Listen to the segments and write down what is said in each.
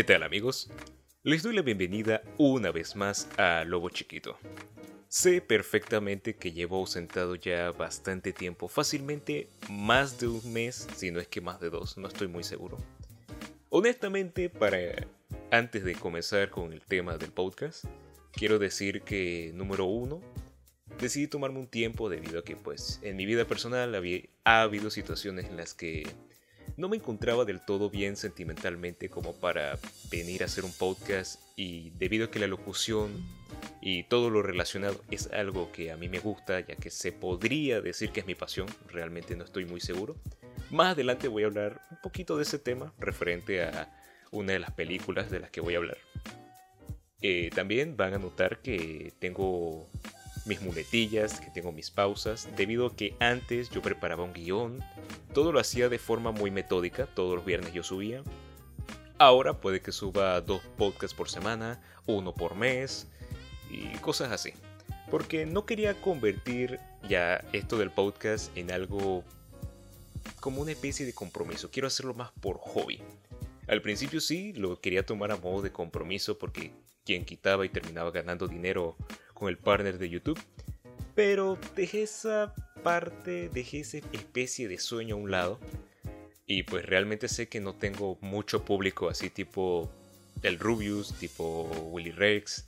¿Qué tal amigos? Les doy la bienvenida una vez más a Lobo Chiquito. Sé perfectamente que llevo ausentado ya bastante tiempo, fácilmente más de un mes, si no es que más de dos, no estoy muy seguro. Honestamente, para antes de comenzar con el tema del podcast, quiero decir que número uno, decidí tomarme un tiempo debido a que pues en mi vida personal ha habido situaciones en las que no me encontraba del todo bien sentimentalmente como para venir a hacer un podcast y debido a que la locución y todo lo relacionado es algo que a mí me gusta ya que se podría decir que es mi pasión, realmente no estoy muy seguro. Más adelante voy a hablar un poquito de ese tema referente a una de las películas de las que voy a hablar. Eh, también van a notar que tengo mis muletillas, que tengo mis pausas, debido a que antes yo preparaba un guion, todo lo hacía de forma muy metódica, todos los viernes yo subía. Ahora puede que suba dos podcasts por semana, uno por mes y cosas así. Porque no quería convertir ya esto del podcast en algo como una especie de compromiso, quiero hacerlo más por hobby. Al principio sí, lo quería tomar a modo de compromiso porque quien quitaba y terminaba ganando dinero con el partner de YouTube. Pero dejé esa parte, dejé esa especie de sueño a un lado. Y pues realmente sé que no tengo mucho público así tipo el Rubius, tipo Willy Rex.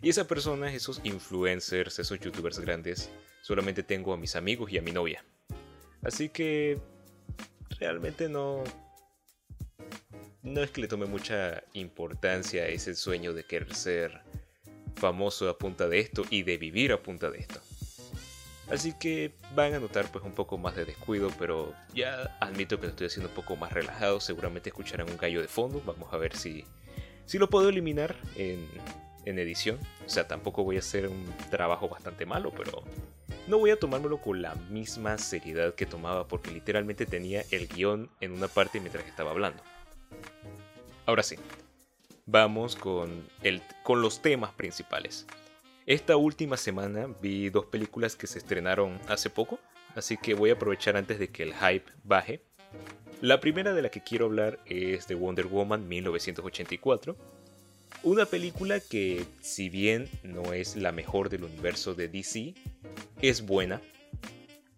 Y esas personas, esos influencers, esos youtubers grandes, solamente tengo a mis amigos y a mi novia. Así que realmente no... No es que le tome mucha importancia ese sueño de querer ser famoso a punta de esto y de vivir a punta de esto. Así que van a notar pues un poco más de descuido, pero ya admito que lo estoy haciendo un poco más relajado. Seguramente escucharán un gallo de fondo. Vamos a ver si, si lo puedo eliminar en, en edición. O sea, tampoco voy a hacer un trabajo bastante malo, pero no voy a tomármelo con la misma seriedad que tomaba porque literalmente tenía el guion en una parte mientras estaba hablando. Ahora sí, vamos con, el, con los temas principales. Esta última semana vi dos películas que se estrenaron hace poco, así que voy a aprovechar antes de que el hype baje. La primera de la que quiero hablar es de Wonder Woman 1984, una película que si bien no es la mejor del universo de DC, es buena.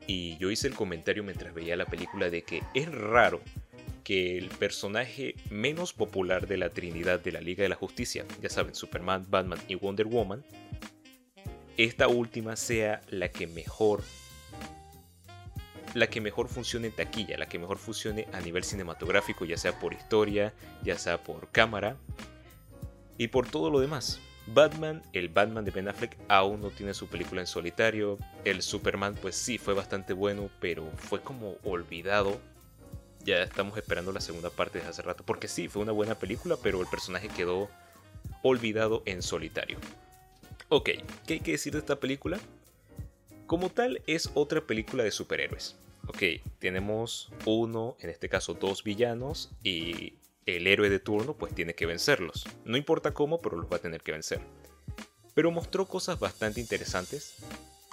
Y yo hice el comentario mientras veía la película de que es raro que el personaje menos popular de la Trinidad de la Liga de la Justicia, ya saben, Superman, Batman y Wonder Woman, esta última sea la que mejor la que mejor funcione en taquilla, la que mejor funcione a nivel cinematográfico, ya sea por historia, ya sea por cámara y por todo lo demás. Batman, el Batman de Ben Affleck aún no tiene su película en solitario. El Superman pues sí fue bastante bueno, pero fue como olvidado ya estamos esperando la segunda parte de hace rato. Porque sí, fue una buena película, pero el personaje quedó olvidado en solitario. Ok, ¿qué hay que decir de esta película? Como tal, es otra película de superhéroes. Ok, tenemos uno, en este caso dos villanos, y el héroe de turno pues tiene que vencerlos. No importa cómo, pero los va a tener que vencer. Pero mostró cosas bastante interesantes.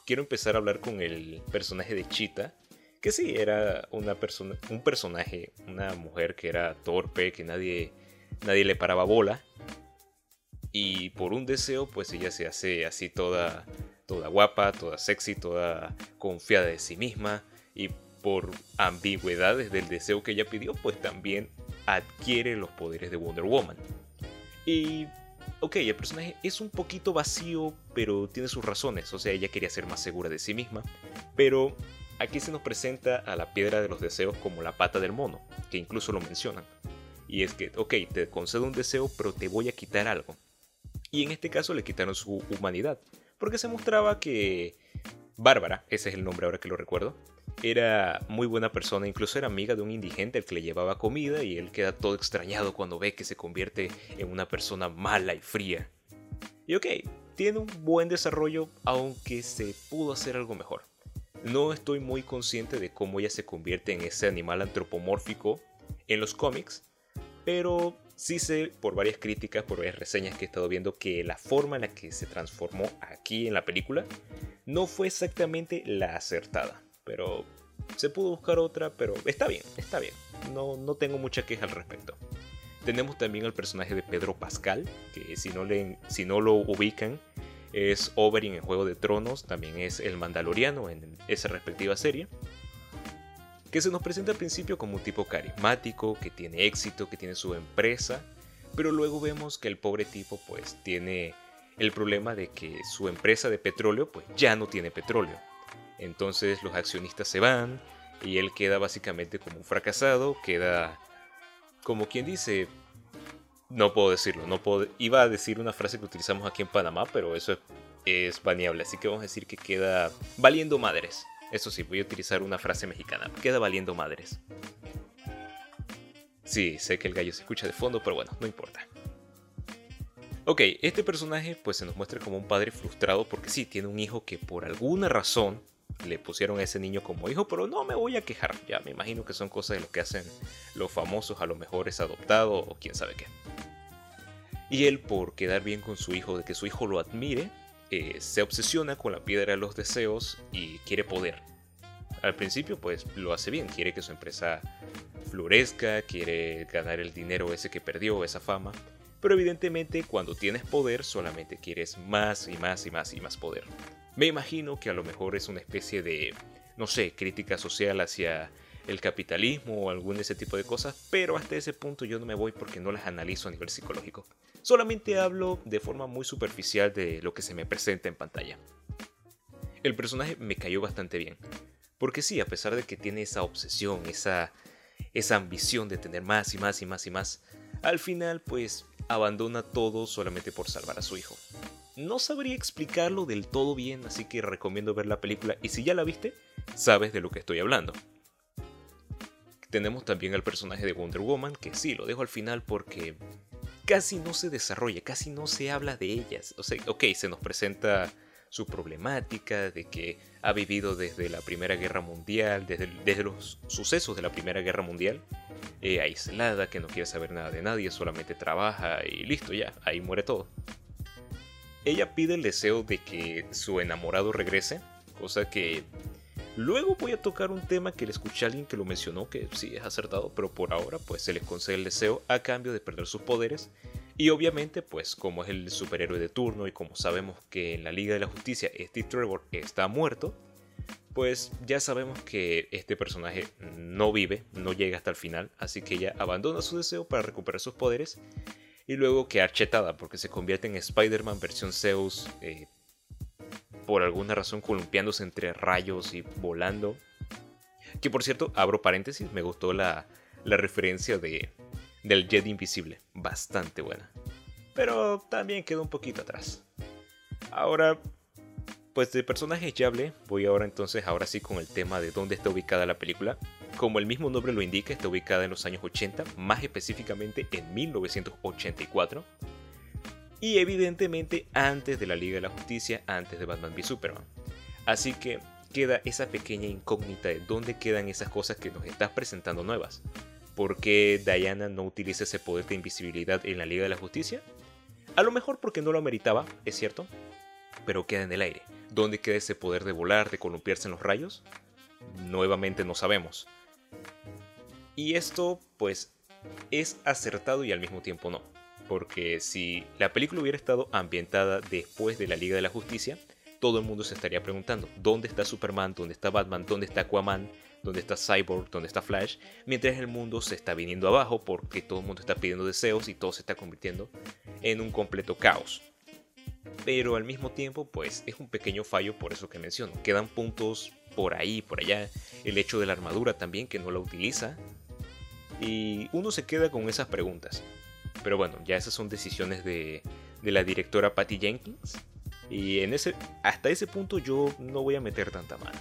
Quiero empezar a hablar con el personaje de Cheetah, que sí, era una persona, un personaje, una mujer que era torpe, que nadie, nadie le paraba bola. Y por un deseo, pues ella se hace así toda, toda guapa, toda sexy, toda confiada de sí misma. Y por ambigüedades del deseo que ella pidió, pues también adquiere los poderes de Wonder Woman. Y ok, el personaje es un poquito vacío, pero tiene sus razones. O sea, ella quería ser más segura de sí misma. Pero Aquí se nos presenta a la piedra de los deseos como la pata del mono, que incluso lo mencionan. Y es que, ok, te concedo un deseo, pero te voy a quitar algo. Y en este caso le quitaron su humanidad, porque se mostraba que Bárbara, ese es el nombre ahora que lo recuerdo, era muy buena persona, incluso era amiga de un indigente al que le llevaba comida y él queda todo extrañado cuando ve que se convierte en una persona mala y fría. Y ok, tiene un buen desarrollo, aunque se pudo hacer algo mejor. No estoy muy consciente de cómo ella se convierte en ese animal antropomórfico en los cómics, pero sí sé por varias críticas, por varias reseñas que he estado viendo que la forma en la que se transformó aquí en la película no fue exactamente la acertada. Pero se pudo buscar otra, pero está bien, está bien. No, no tengo mucha queja al respecto. Tenemos también al personaje de Pedro Pascal, que si no, le, si no lo ubican, es Oberyn en Juego de Tronos, también es el Mandaloriano en esa respectiva serie, que se nos presenta al principio como un tipo carismático, que tiene éxito, que tiene su empresa, pero luego vemos que el pobre tipo pues tiene el problema de que su empresa de petróleo pues ya no tiene petróleo. Entonces los accionistas se van y él queda básicamente como un fracasado, queda como quien dice, no puedo decirlo, no puedo, iba a decir una frase que utilizamos aquí en Panamá, pero eso es, es baneable, así que vamos a decir que queda valiendo madres. Eso sí, voy a utilizar una frase mexicana, queda valiendo madres. Sí, sé que el gallo se escucha de fondo, pero bueno, no importa. Ok, este personaje pues se nos muestra como un padre frustrado porque sí, tiene un hijo que por alguna razón le pusieron a ese niño como hijo, pero no me voy a quejar. Ya me imagino que son cosas de lo que hacen los famosos, a lo mejor es adoptado o quién sabe qué. Y él, por quedar bien con su hijo, de que su hijo lo admire, eh, se obsesiona con la piedra de los deseos y quiere poder. Al principio, pues lo hace bien, quiere que su empresa florezca, quiere ganar el dinero ese que perdió, esa fama. Pero evidentemente cuando tienes poder solamente quieres más y más y más y más poder. Me imagino que a lo mejor es una especie de, no sé, crítica social hacia el capitalismo o algún ese tipo de cosas, pero hasta ese punto yo no me voy porque no las analizo a nivel psicológico. Solamente hablo de forma muy superficial de lo que se me presenta en pantalla. El personaje me cayó bastante bien, porque sí, a pesar de que tiene esa obsesión, esa, esa ambición de tener más y más y más y más, al final pues abandona todo solamente por salvar a su hijo. No sabría explicarlo del todo bien, así que recomiendo ver la película y si ya la viste, sabes de lo que estoy hablando. Tenemos también al personaje de Wonder Woman, que sí, lo dejo al final porque casi no se desarrolla, casi no se habla de ellas. O sea, ok, se nos presenta su problemática de que ha vivido desde la Primera Guerra Mundial, desde, desde los sucesos de la Primera Guerra Mundial, eh, aislada, que no quiere saber nada de nadie, solamente trabaja y listo, ya, ahí muere todo. Ella pide el deseo de que su enamorado regrese, cosa que luego voy a tocar un tema que le escuché a alguien que lo mencionó, que sí es acertado, pero por ahora pues se le concede el deseo a cambio de perder sus poderes. Y obviamente pues como es el superhéroe de turno y como sabemos que en la Liga de la Justicia Steve Trevor está muerto, pues ya sabemos que este personaje no vive, no llega hasta el final, así que ella abandona su deseo para recuperar sus poderes y luego quedar chetada porque se convierte en Spider-Man versión Zeus eh, por alguna razón columpiándose entre rayos y volando. Que por cierto, abro paréntesis, me gustó la, la referencia de, del Jet Invisible, bastante buena. Pero también quedó un poquito atrás. Ahora, pues de personajes ya hablé, voy ahora entonces, ahora sí con el tema de dónde está ubicada la película. Como el mismo nombre lo indica, está ubicada en los años 80, más específicamente en 1984. Y evidentemente antes de la Liga de la Justicia, antes de Batman v Superman. Así que queda esa pequeña incógnita de dónde quedan esas cosas que nos estás presentando nuevas. ¿Por qué Diana no utiliza ese poder de invisibilidad en la Liga de la Justicia? A lo mejor porque no lo meritaba, es cierto, pero queda en el aire. ¿Dónde queda ese poder de volar, de columpiarse en los rayos? Nuevamente no sabemos. Y esto, pues, es acertado y al mismo tiempo no. Porque si la película hubiera estado ambientada después de la Liga de la Justicia, todo el mundo se estaría preguntando, ¿dónde está Superman? ¿Dónde está Batman? ¿Dónde está Aquaman? ¿Dónde está Cyborg? ¿Dónde está Flash? Mientras el mundo se está viniendo abajo porque todo el mundo está pidiendo deseos y todo se está convirtiendo en un completo caos. Pero al mismo tiempo, pues es un pequeño fallo por eso que menciono. Quedan puntos por ahí, por allá. El hecho de la armadura también, que no la utiliza. Y uno se queda con esas preguntas. Pero bueno, ya esas son decisiones de, la directora Patty Jenkins. Y en ese, hasta ese punto yo no voy a meter tanta mano.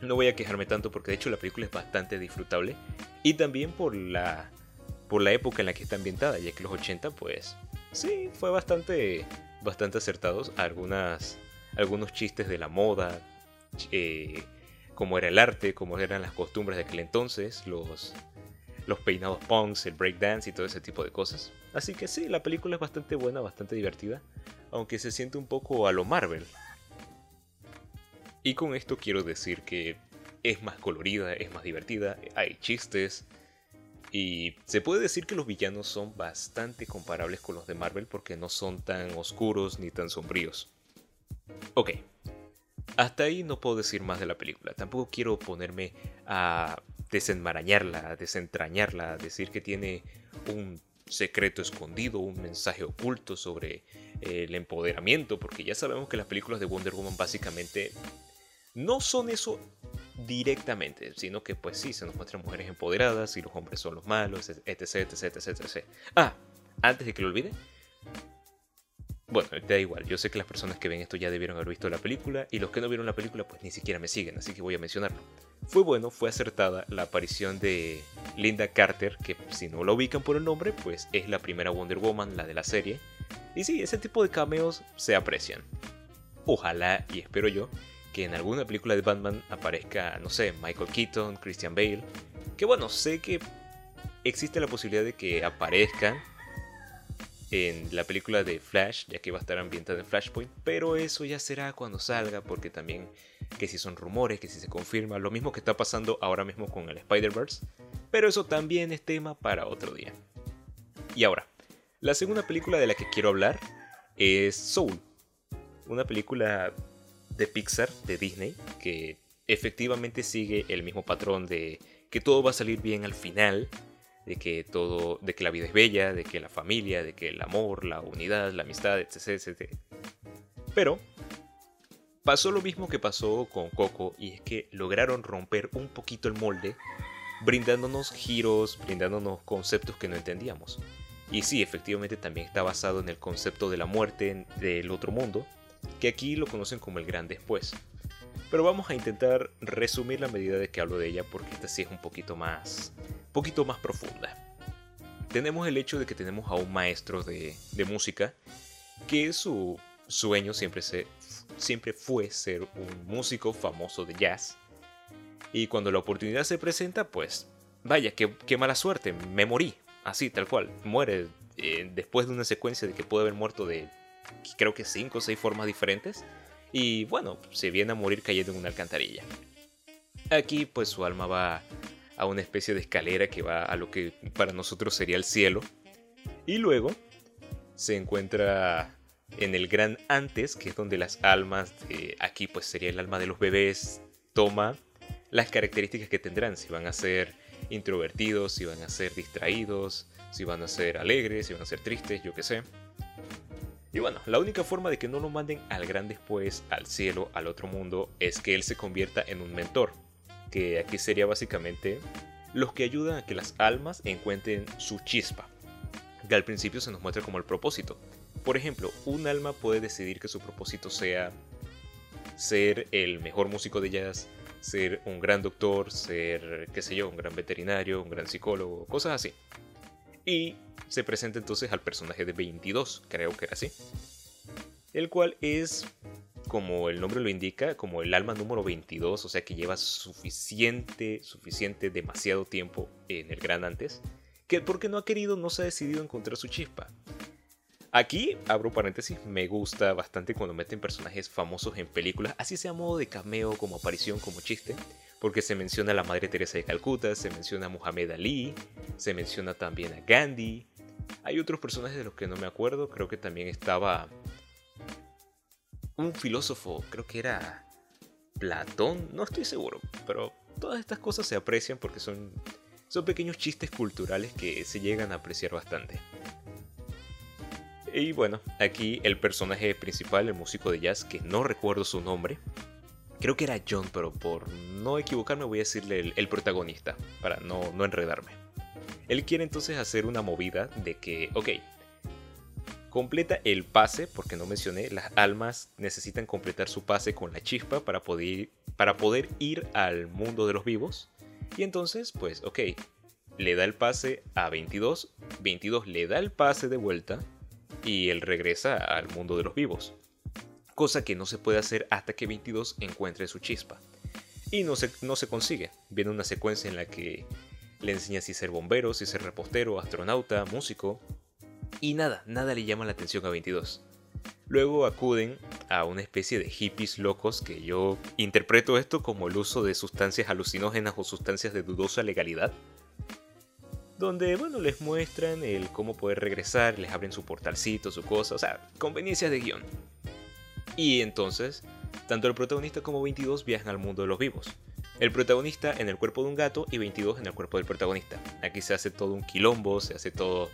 No voy a quejarme tanto porque de hecho la película es bastante disfrutable. Y también por la, por la época en la que está ambientada, ya que los 80 pues sí, fue bastante, bastante acertados. Algunas, algunos chistes de la moda, eh, cómo era el arte, cómo eran las costumbres de aquel entonces, los, los peinados punks, el breakdance y todo ese tipo de cosas. Así que sí, la película es bastante buena, bastante divertida, aunque se siente un poco a lo Marvel. Y con esto quiero decir que es más colorida, es más divertida, hay chistes, Y se puede decir que los villanos son bastante comparables con los de Marvel porque no son tan oscuros ni tan sombríos. Ok, hasta ahí no puedo decir más de la película. Tampoco quiero ponerme a desenmarañarla, desentrañarla, decir que tiene un secreto escondido, un mensaje oculto sobre el empoderamiento, porque ya sabemos que las películas de Wonder Woman básicamente no son eso directamente, sino que pues sí, se nos muestran mujeres empoderadas y los hombres son los malos, etc, etc, etc, etc. Ah, antes de que lo olvide, bueno, da igual, yo sé que las personas que ven esto ya debieron haber visto la película y los que no vieron la película pues ni siquiera me siguen, así que voy a mencionarlo. Fue bueno, fue acertada la aparición de Linda Carter, que si no la ubican por el nombre, pues es la primera Wonder Woman, la de la serie. Y sí, ese tipo de cameos se aprecian. Ojalá, y espero yo, que en alguna película de Batman aparezca, no sé, Michael Keaton, Christian Bale. Que bueno, sé que existe la posibilidad de que aparezcan en la película de Flash, ya que va a estar ambientada en Flashpoint, pero eso ya será cuando salga, porque también que si son rumores, que si se confirma, lo mismo que está pasando ahora mismo con el Spider-Verse, pero eso también es tema para otro día. Y ahora, la segunda película de la que quiero hablar es Soul, una película de Pixar, de Disney, que efectivamente sigue el mismo patrón de que todo va a salir bien al final, de que todo, de que la vida es bella, de que la familia, de que el amor, la unidad, la amistad, etc. Pero pasó lo mismo que pasó con Coco y es que lograron romper un poquito el molde, brindándonos giros, brindándonos conceptos que no entendíamos. Y sí, efectivamente también está basado en el concepto de la muerte del otro mundo, que aquí lo conocen como el gran después. Pero vamos a intentar resumir la medida de que hablo de ella porque esta sí es un poquito más poquito más profunda. Tenemos el hecho de que tenemos a un maestro de, música que su sueño siempre, se, siempre fue ser un músico famoso de jazz. Y cuando la oportunidad se presenta, pues vaya, qué, qué mala suerte, me morí, así, tal cual, muere eh, después de una secuencia de que puede haber muerto de creo que cinco o seis formas diferentes. Y bueno, se viene a morir cayendo en una alcantarilla. Aquí pues su alma va a una especie de escalera que va a lo que para nosotros sería el cielo. Y luego se encuentra en el gran antes, que es donde las almas de aquí pues sería el alma de los bebés, toma las características que tendrán, si van a ser introvertidos, si van a ser distraídos, si van a ser alegres, si van a ser tristes, yo qué sé. Y bueno, la única forma de que no lo manden al gran después, al cielo, al otro mundo, es que él se convierta en un mentor que aquí sería básicamente los que ayudan a que las almas encuentren su chispa, que al principio se nos muestra como el propósito. Por ejemplo, un alma puede decidir que su propósito sea ser el mejor músico de jazz, ser un gran doctor, ser, qué sé yo, un gran veterinario, un gran psicólogo, cosas así. Y se presenta entonces al personaje de 22, creo que era así, el cual es como el nombre lo indica, como el alma número 22, o sea que lleva suficiente, suficiente, demasiado tiempo en el gran antes, que porque no ha querido, no se ha decidido encontrar su chispa. Aquí, abro paréntesis, me gusta bastante cuando meten personajes famosos en películas, así sea modo de cameo, como aparición, como chiste, porque se menciona a la Madre Teresa de Calcuta, se menciona a Muhammad Ali, se menciona también a Gandhi. Hay otros personajes de los que no me acuerdo, creo que también estaba un filósofo, creo que era Platón, no estoy seguro, pero todas estas cosas se aprecian porque son, son pequeños chistes culturales que se llegan a apreciar bastante. Y bueno, aquí el personaje principal, el músico de jazz, que no recuerdo su nombre, creo que era John, pero por no equivocarme voy a decirle el, protagonista, para no, no enredarme. Él quiere entonces hacer una movida de que, ok, Completa el pase, porque no mencioné, las almas necesitan completar su pase con la chispa para poder, ir al mundo de los vivos. Y entonces, pues, ok, le da el pase a 22, 22 le da el pase de vuelta y él regresa al mundo de los vivos. Cosa que no se puede hacer hasta que 22 encuentre su chispa. Y no se, no se consigue. Viene una secuencia en la que le enseña si ser bombero, si ser repostero, astronauta, músico, y nada, nada le llama la atención a 22. Luego acuden a una especie de hippies locos que yo interpreto esto como el uso de sustancias alucinógenas o sustancias de dudosa legalidad. donde, bueno, les muestran el cómo poder regresar, les abren su portalcito, su cosa, o sea, conveniencias de guion. Y entonces, tanto el protagonista como 22 viajan al mundo de los vivos. El protagonista en el cuerpo de un gato y 22 en el cuerpo del protagonista. Aquí se hace todo un quilombo, se hace todo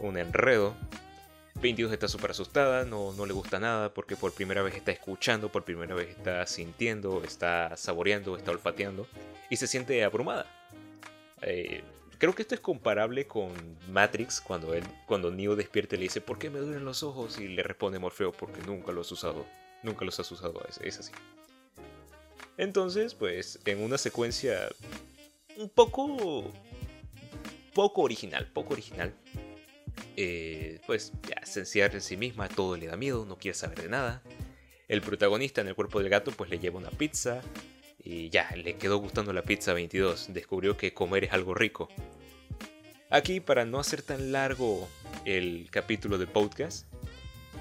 un enredo. 22 está súper asustada, no, no le gusta nada porque por primera vez está escuchando, por primera vez está sintiendo, está saboreando, está olfateando y se siente abrumada. Eh, Creo que esto es comparable con Matrix cuando él, cuando Neo despierta y le dice ¿Por qué me duelen los ojos? y le responde Morfeo porque nunca lo has usado, nunca los has usado, es, es así. Entonces, pues, en una secuencia un poco, poco original, poco original, eh, pues ya se encierra en sí misma, todo le da miedo, no quiere saber de nada. El protagonista en el cuerpo del gato, pues le lleva una pizza, y ya, le quedó gustando la pizza 22, descubrió que comer es algo rico. Aquí, para no hacer tan largo el capítulo del podcast,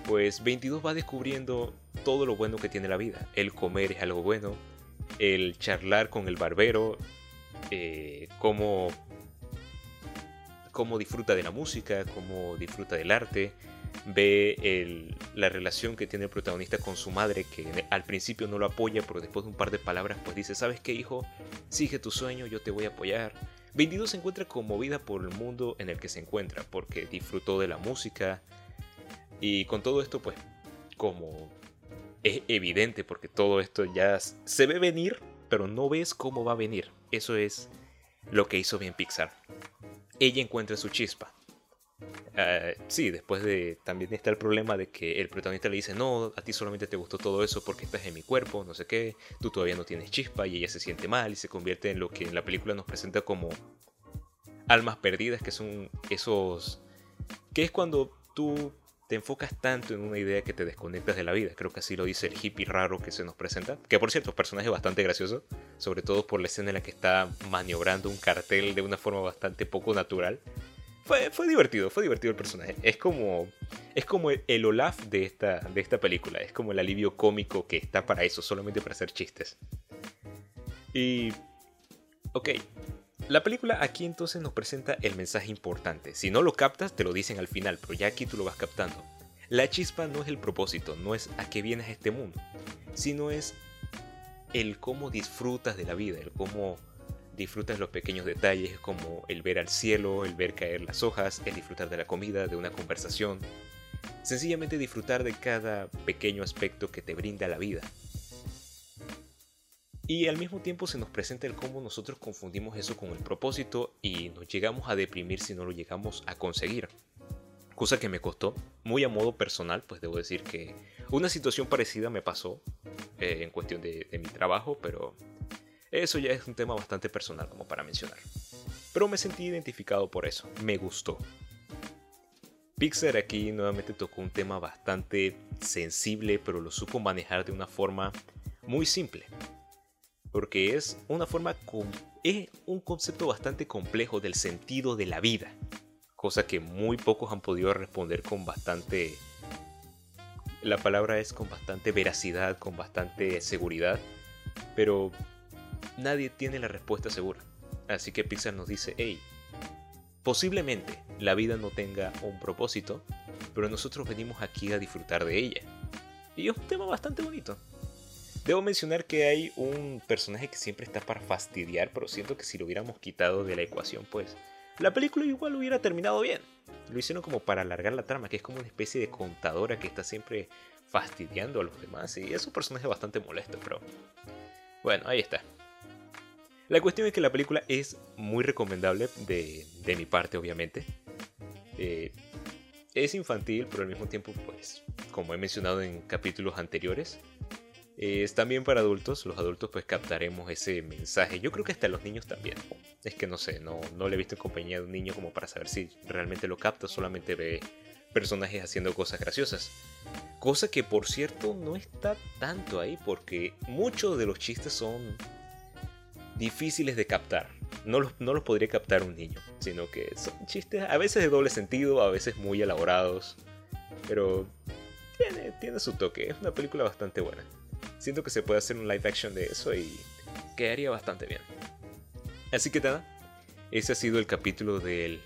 pues 22 va descubriendo todo lo bueno que tiene la vida. El comer es algo bueno, el charlar con el barbero, eh, cómo, cómo disfruta de la música, cómo disfruta del arte, ve la relación que tiene el protagonista con su madre, que al principio no lo apoya, pero después de un par de palabras, pues dice, ¿sabes qué, hijo? Sigue tu sueño, yo te voy a apoyar. 22 se encuentra conmovida por el mundo en el que se encuentra, porque disfrutó de la música. Y con todo esto, pues, como es evidente, porque todo esto ya se ve venir, pero no ves cómo va a venir. Eso es lo que hizo bien Pixar. Ella encuentra su chispa. Ah, sí, después de también está el problema de que el protagonista le dice, no, a ti solamente te gustó todo eso porque estás en mi cuerpo, no sé qué, tú todavía no tienes chispa y ella se siente mal y se convierte en lo que en la película nos presenta como almas perdidas, que son esos... que es cuando tú te enfocas tanto en una idea que te desconectas de la vida. Creo que así lo dice el hippie raro que se nos presenta. Que por cierto, es un personaje bastante gracioso. Sobre todo por la escena en la que está maniobrando un cartel de una forma bastante poco natural. Fue, divertido, fue divertido el personaje. Es como, es como el, Olaf de esta, de esta película. Es como el alivio cómico que está para eso, solamente para hacer chistes. Y... Ok. La película aquí entonces nos presenta el mensaje importante. Si no lo captas, te lo dicen al final, pero ya aquí tú lo vas captando. La chispa no es el propósito, no es a qué vienes a este mundo, sino es el cómo disfrutas de la vida, el cómo disfrutas los pequeños detalles como el ver al cielo, el ver caer las hojas, el disfrutar de la comida, de una conversación. Sencillamente disfrutar de cada pequeño aspecto que te brinda la vida. Y al mismo tiempo se nos presenta el cómo nosotros confundimos eso con el propósito y nos llegamos a deprimir si no lo llegamos a conseguir. Cosa que me costó, muy a modo personal, pues debo decir que una situación parecida me pasó eh, en cuestión de mi trabajo, pero eso ya es un tema bastante personal como para mencionar. Pero me sentí identificado por eso, me gustó. Pixar aquí nuevamente tocó un tema bastante sensible, pero lo supo manejar de una forma muy simple. Porque es una forma es un concepto bastante complejo del sentido de la vida, cosa que muy pocos han podido responder con bastante la palabra es con bastante veracidad, con bastante seguridad, pero nadie tiene la respuesta segura. Así que Pixar nos dice, hey, posiblemente la vida no tenga un propósito, pero nosotros venimos aquí a disfrutar de ella. Y es un tema bastante bonito. Debo mencionar que hay un personaje que siempre está para fastidiar, pero siento que si lo hubiéramos quitado de la ecuación, pues la película igual hubiera terminado bien. Lo hicieron como para alargar la trama, que es como una especie de contadora que está siempre fastidiando a los demás. Y es un personaje bastante molesto, pero bueno, ahí está. La cuestión es que la película es muy recomendable de, mi parte, obviamente. Eh, es infantil, pero al mismo tiempo, pues, como he mencionado en capítulos anteriores, es también para adultos. Los adultos, pues, captaremos ese mensaje. Yo creo que hasta los niños también. Es que no sé, no, no le he visto en compañía de un niño como para saber si realmente lo capta, solamente ve personajes haciendo cosas graciosas. Cosa que, por cierto, no está tanto ahí, porque muchos de los chistes son difíciles de captar. No los, no los podría captar un niño, sino que son chistes a veces de doble sentido, a veces muy elaborados, pero tiene, tiene su toque, es una película bastante buena. Siento que se puede hacer un live action de eso y quedaría bastante bien. Así que nada, ese ha sido el capítulo del,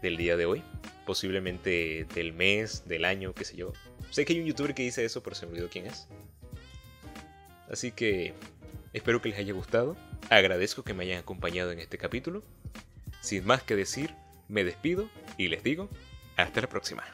del día de hoy. Posiblemente del mes, del año, qué sé yo. Sé que hay un youtuber que dice eso, pero se me olvidó quién es. Así que espero que les haya gustado. Agradezco que me hayan acompañado en este capítulo. Sin más que decir, me despido y les digo, hasta la próxima.